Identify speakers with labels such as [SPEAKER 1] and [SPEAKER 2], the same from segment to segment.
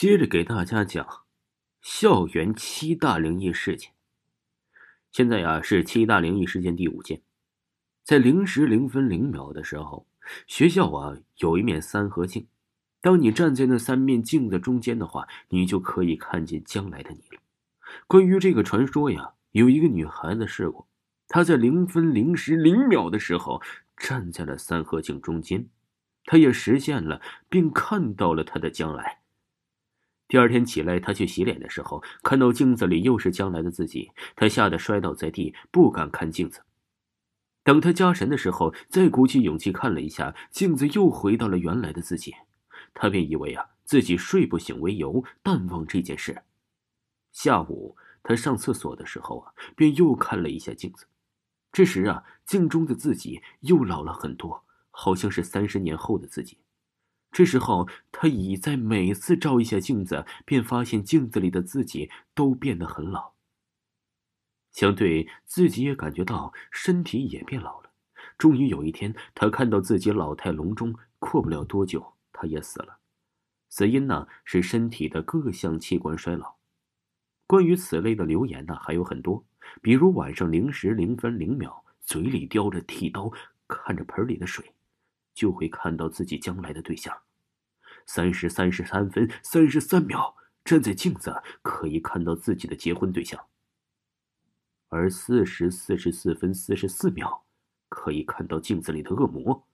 [SPEAKER 1] 接着给大家讲校园七大灵异事件。现在呀是七大灵异事件第五件，在零时零分零秒的时候，学校啊有一面三合镜，当你站在那三面镜子中间的话，你就可以看见将来的你了。关于这个传说呀，有一个女孩子试过，她在零分零时零秒的时候站在了三合镜中间，她也实现了，并看到了她的将来。第二天起来，他去洗脸的时候，看到镜子里又是将来的自己，他吓得摔倒在地，不敢看镜子。等他加神的时候，再鼓起勇气看了一下镜子，又回到了原来的自己，他便以为啊自己睡不醒为由，淡忘这件事。下午他上厕所的时候啊，便又看了一下镜子，这时啊，镜中的自己又老了很多，好像是三十年后的自己。这时候，他已在每次照一下镜子，便发现镜子里的自己都变得很老。相对自己也感觉到身体也变老了。终于有一天，他看到自己老态龙钟，过不了多久，他也死了。死因呢是身体的各项器官衰老。关于此类的留言呢还有很多，比如晚上零时零分零秒，嘴里叼着剃刀，看着盆里的水。就会看到自己将来的对象。三时三十三分三十三秒，站在镜子可以看到自己的结婚对象。而四时四十四分四十四秒，可以看到镜子里的恶魔。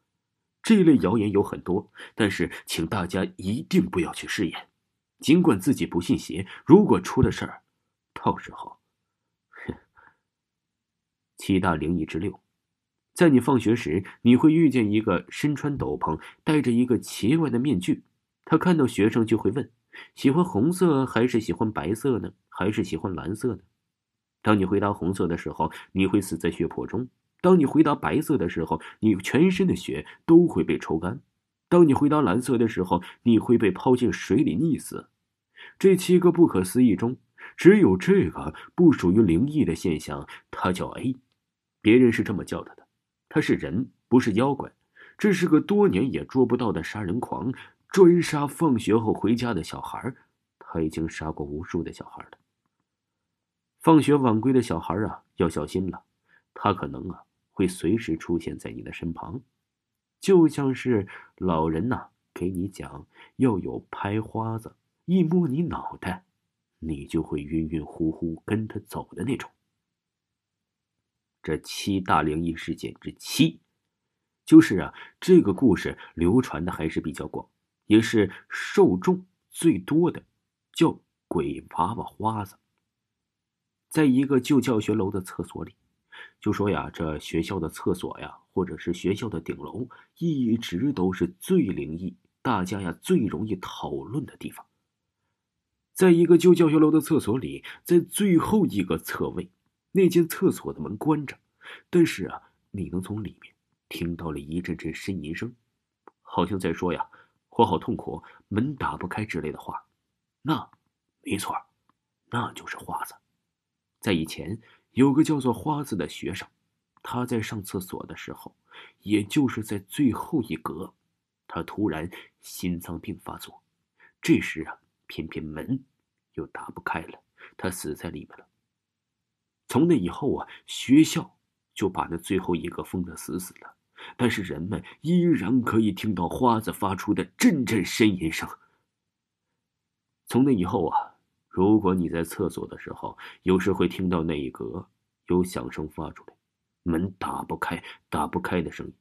[SPEAKER 1] 这一类谣言有很多，但是请大家一定不要去试验。尽管自己不信邪，如果出了事儿，到时候，哼。七大灵异之六。在你放学时，你会遇见一个身穿斗篷、戴着一个奇怪的面具。他看到学生就会问：“喜欢红色还是喜欢白色呢？还是喜欢蓝色呢？”当你回答红色的时候，你会死在血泊中；当你回答白色的时候，你全身的血都会被抽干；当你回答蓝色的时候，你会被抛进水里溺死。这七个不可思议中，只有这个不属于灵异的现象，它叫 A，别人是这么叫他的。他是人，不是妖怪。这是个多年也捉不到的杀人狂，专杀放学后回家的小孩。他已经杀过无数的小孩了。放学晚归的小孩啊，要小心了。他可能啊，会随时出现在你的身旁，就像是老人呐给你讲要有拍花子，一摸你脑袋，你就会晕晕乎乎跟他走的那种。这七大灵异事件之七，就是啊，这个故事流传的还是比较广，也是受众最多的，叫鬼娃娃花子。在一个旧教学楼的厕所里，就说呀，这学校的厕所呀，或者是学校的顶楼，一直都是最灵异，大家呀最容易讨论的地方。在一个旧教学楼的厕所里，在最后一个厕位。那间厕所的门关着，但是啊，你能从里面听到了一阵阵呻吟声，好像在说呀“我好痛苦，门打不开”之类的话。那，没错，那就是花子。在以前，有个叫做花子的学生，他在上厕所的时候，也就是在最后一格，他突然心脏病发作，这时啊，偏偏门又打不开了，他死在里面了。从那以后啊，学校就把那最后一个封得死死的，但是人们依然可以听到花子发出的阵阵呻吟声。从那以后啊，如果你在厕所的时候，有时会听到那一格有响声发出来，门打不开、打不开的声音，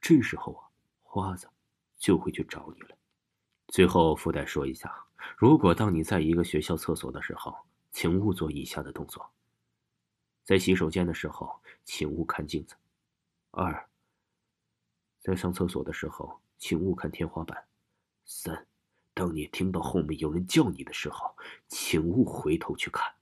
[SPEAKER 1] 这时候啊，花子就会去找你了。最后附带说一下，如果当你在一个学校厕所的时候，请勿做以下的动作。在洗手间的时候，请勿看镜子。二，在上厕所的时候，请勿看天花板。三，当你听到后面有人叫你的时候，请勿回头去看。